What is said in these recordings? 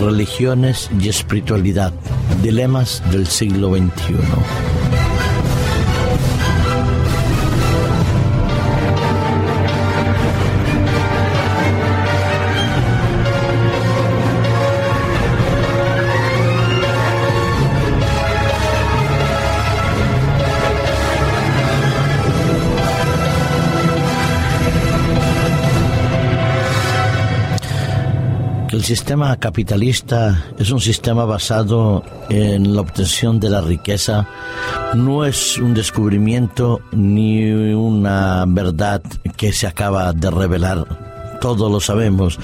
Religiones y espiritualidad. Dilemas del siglo XXI. El sistema capitalista es un sistema basado en la obtención de la riqueza, no es un descubrimiento ni una verdad que se acaba de revelar. Todos lo sabemos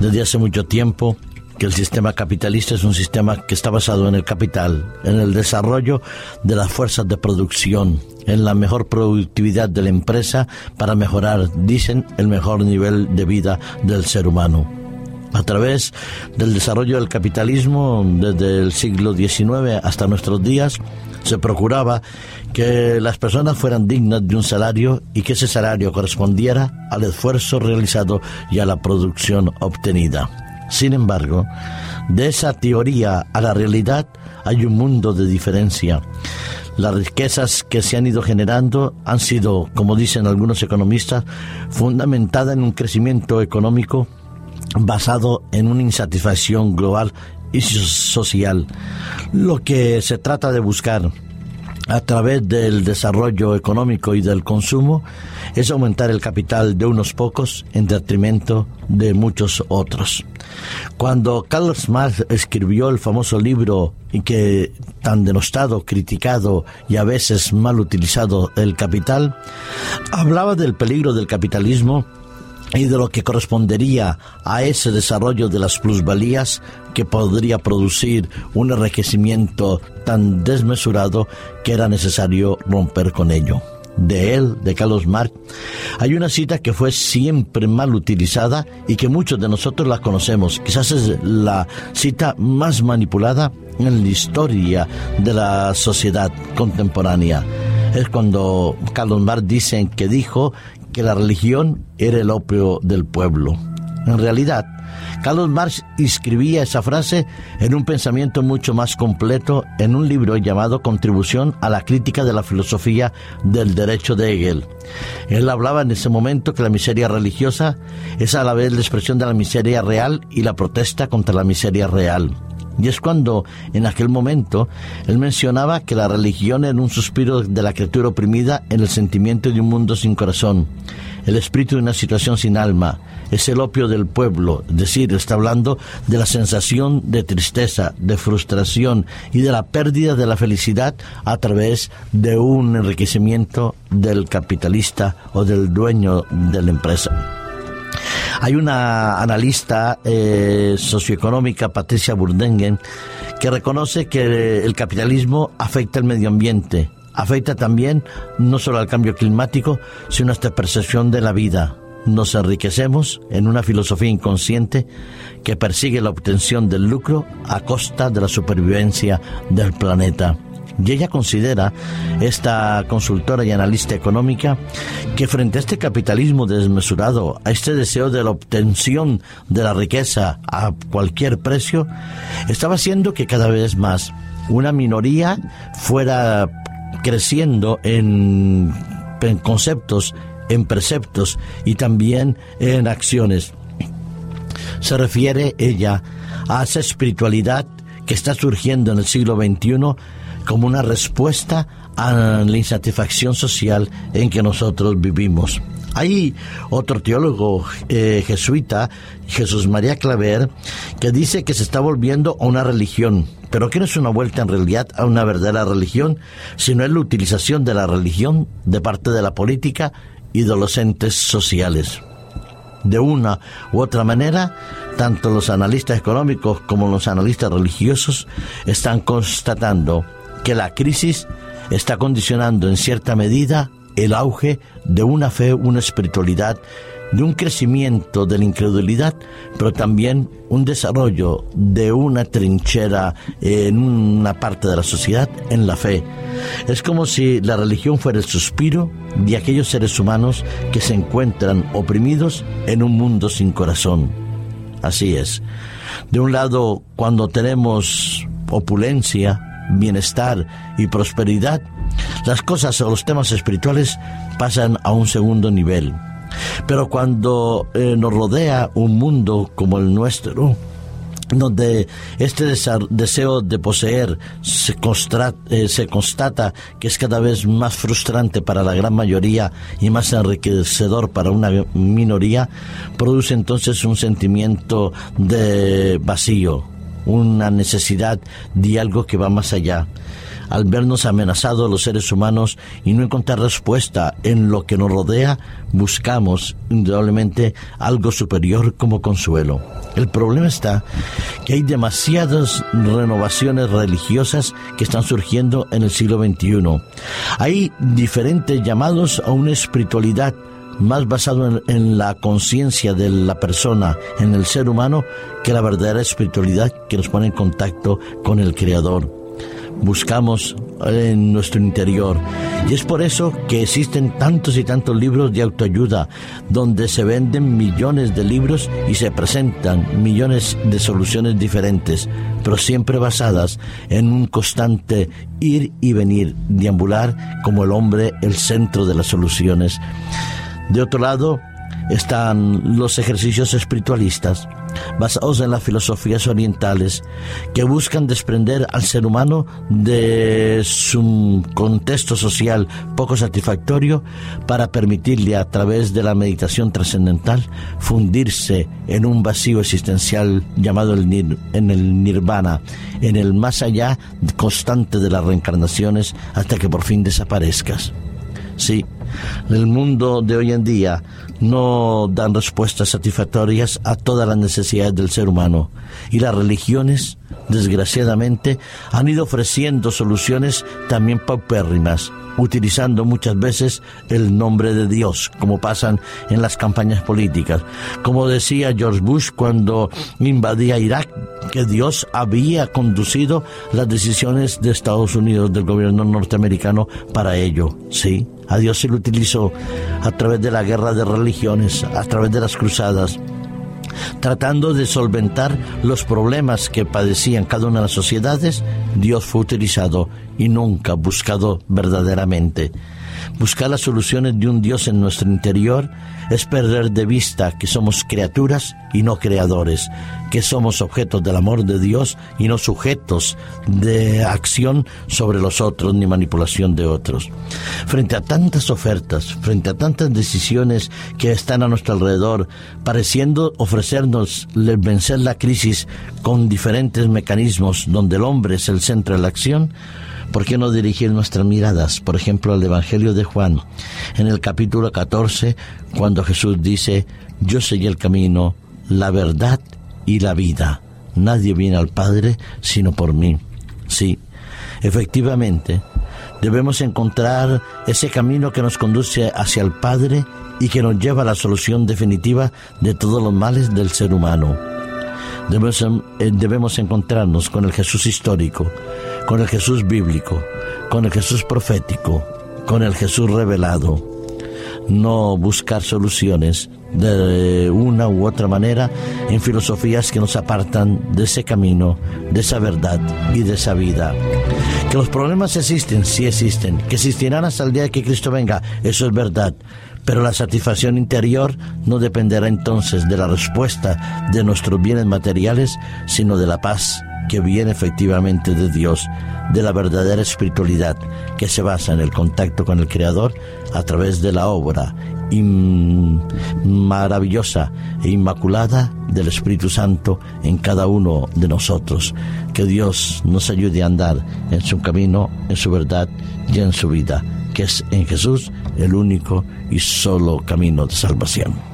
desde hace mucho tiempo que el sistema capitalista es un sistema que está basado en el capital, en el desarrollo de las fuerzas de producción, en la mejor productividad de la empresa para mejorar, dicen, el mejor nivel de vida del ser humano a través del desarrollo del capitalismo desde el siglo XIX hasta nuestros días, se procuraba que las personas fueran dignas de un salario y que ese salario correspondiera al esfuerzo realizado y a la producción obtenida. Sin embargo, de esa teoría a la realidad hay un mundo de diferencia. Las riquezas que se han ido generando han sido, como dicen algunos economistas, fundamentadas en un crecimiento económico basado en una insatisfacción global y social. Lo que se trata de buscar a través del desarrollo económico y del consumo es aumentar el capital de unos pocos en detrimento de muchos otros. Cuando Karl Marx escribió el famoso libro y que tan denostado, criticado y a veces mal utilizado el capital, hablaba del peligro del capitalismo y de lo que correspondería a ese desarrollo de las plusvalías que podría producir un enriquecimiento tan desmesurado que era necesario romper con ello. De él, de Carlos Marx, hay una cita que fue siempre mal utilizada y que muchos de nosotros la conocemos. Quizás es la cita más manipulada en la historia de la sociedad contemporánea. Es cuando Carlos Marx dice que dijo que la religión era el opio del pueblo. En realidad, Carlos Marx escribía esa frase en un pensamiento mucho más completo en un libro llamado Contribución a la crítica de la filosofía del derecho de Hegel. Él hablaba en ese momento que la miseria religiosa es a la vez la expresión de la miseria real y la protesta contra la miseria real. Y es cuando, en aquel momento, él mencionaba que la religión era un suspiro de la criatura oprimida en el sentimiento de un mundo sin corazón, el espíritu de una situación sin alma, es el opio del pueblo, es decir, está hablando de la sensación de tristeza, de frustración y de la pérdida de la felicidad a través de un enriquecimiento del capitalista o del dueño de la empresa. Hay una analista eh, socioeconómica, Patricia Burdengen, que reconoce que el capitalismo afecta al medio ambiente, afecta también no solo al cambio climático, sino a esta percepción de la vida. Nos enriquecemos en una filosofía inconsciente que persigue la obtención del lucro a costa de la supervivencia del planeta. Y ella considera, esta consultora y analista económica, que frente a este capitalismo desmesurado, a este deseo de la obtención de la riqueza a cualquier precio, estaba haciendo que cada vez más una minoría fuera creciendo en, en conceptos, en preceptos y también en acciones. Se refiere ella a esa espiritualidad que está surgiendo en el siglo XXI como una respuesta a la insatisfacción social en que nosotros vivimos. Hay otro teólogo eh, jesuita, Jesús María Claver, que dice que se está volviendo a una religión, pero que no es una vuelta en realidad a una verdadera religión, sino es la utilización de la religión de parte de la política y de los entes sociales. De una u otra manera, tanto los analistas económicos como los analistas religiosos están constatando que la crisis está condicionando en cierta medida el auge de una fe, una espiritualidad, de un crecimiento de la incredulidad, pero también un desarrollo de una trinchera en una parte de la sociedad en la fe. Es como si la religión fuera el suspiro de aquellos seres humanos que se encuentran oprimidos en un mundo sin corazón. así es. De un lado, cuando tenemos opulencia, bienestar y prosperidad, las cosas o los temas espirituales pasan a un segundo nivel. Pero cuando eh, nos rodea un mundo como el nuestro, donde este deseo de poseer se, eh, se, constata que es cada vez más frustrante para la gran mayoría y más enriquecedor para una minoría, produce entonces un sentimiento de vacío, una necesidad de algo que va más allá al vernos amenazados los seres humanos y no encontrar respuesta en lo que nos rodea, buscamos indudablemente algo superior como consuelo. El problema está que hay demasiadas renovaciones religiosas que están surgiendo en el siglo XXI. Hay diferentes llamados a una espiritualidad más basado en, la conciencia de la persona, en el ser humano, que la verdadera espiritualidad que nos pone en contacto con el Creador buscamos en nuestro interior. Y es por eso que existen tantos y tantos libros de autoayuda, donde se venden millones de libros y se presentan millones de soluciones diferentes, pero siempre basadas en un constante ir y venir, deambular como el hombre el centro de las soluciones. De otro lado, están los ejercicios espiritualistas basados en las filosofías orientales que buscan desprender al ser humano de su contexto social poco satisfactorio para permitirle a través de la meditación trascendental fundirse en un vacío existencial llamado el nirvana, en el más allá constante de las reencarnaciones hasta que por fin desaparezcas. Sí, el mundo de hoy en día no dan respuestas satisfactorias a todas las necesidades del ser humano y las religiones, desgraciadamente, han ido ofreciendo soluciones también paupérrimas utilizando muchas veces el nombre de Dios, como pasan en las campañas políticas. Como decía George Bush cuando invadía Irak, que Dios había conducido las decisiones de Estados Unidos, del gobierno norteamericano, para ello. Sí, a Dios se lo utilizó a través de la guerra de religiones, a través de las cruzadas tratando de solventar los problemas que padecían cada una de las sociedades, Dios fue utilizado y nunca buscado verdaderamente. Buscar las soluciones de un Dios en nuestro interior es perder de vista que somos criaturas y no creadores, que somos objetos del amor de Dios y no sujetos de acción sobre los otros ni manipulación de otros. Frente a tantas ofertas, frente a tantas decisiones que están a nuestro alrededor, pareciendo ofrecernos vencer la crisis con diferentes mecanismos donde el hombre es el centro de la acción, ¿Por qué no dirigir nuestras miradas, por ejemplo, al Evangelio de Juan, en el capítulo 14, cuando Jesús dice, yo soy el camino, la verdad y la vida. Nadie viene al Padre sino por mí. Sí, efectivamente, debemos encontrar ese camino que nos conduce hacia el Padre y que nos lleva a la solución definitiva de todos los males del ser humano. Debemos, eh, debemos encontrarnos con el Jesús histórico, con el Jesús bíblico, con el Jesús profético, con el Jesús revelado. No buscar soluciones de una u otra manera en filosofías que nos apartan de ese camino, de esa verdad y de esa vida. Que los problemas existen, sí existen, que existirán hasta el día que Cristo venga, eso es verdad. Pero la satisfacción interior no dependerá entonces de la respuesta de nuestros bienes materiales, sino de la paz que viene efectivamente de Dios, de la verdadera espiritualidad que se basa en el contacto con el Creador a través de la obra maravillosa e inmaculada del Espíritu Santo en cada uno de nosotros. Que Dios nos ayude a andar en su camino, en su verdad y en su vida, que es en Jesús el único y solo camino de salvación.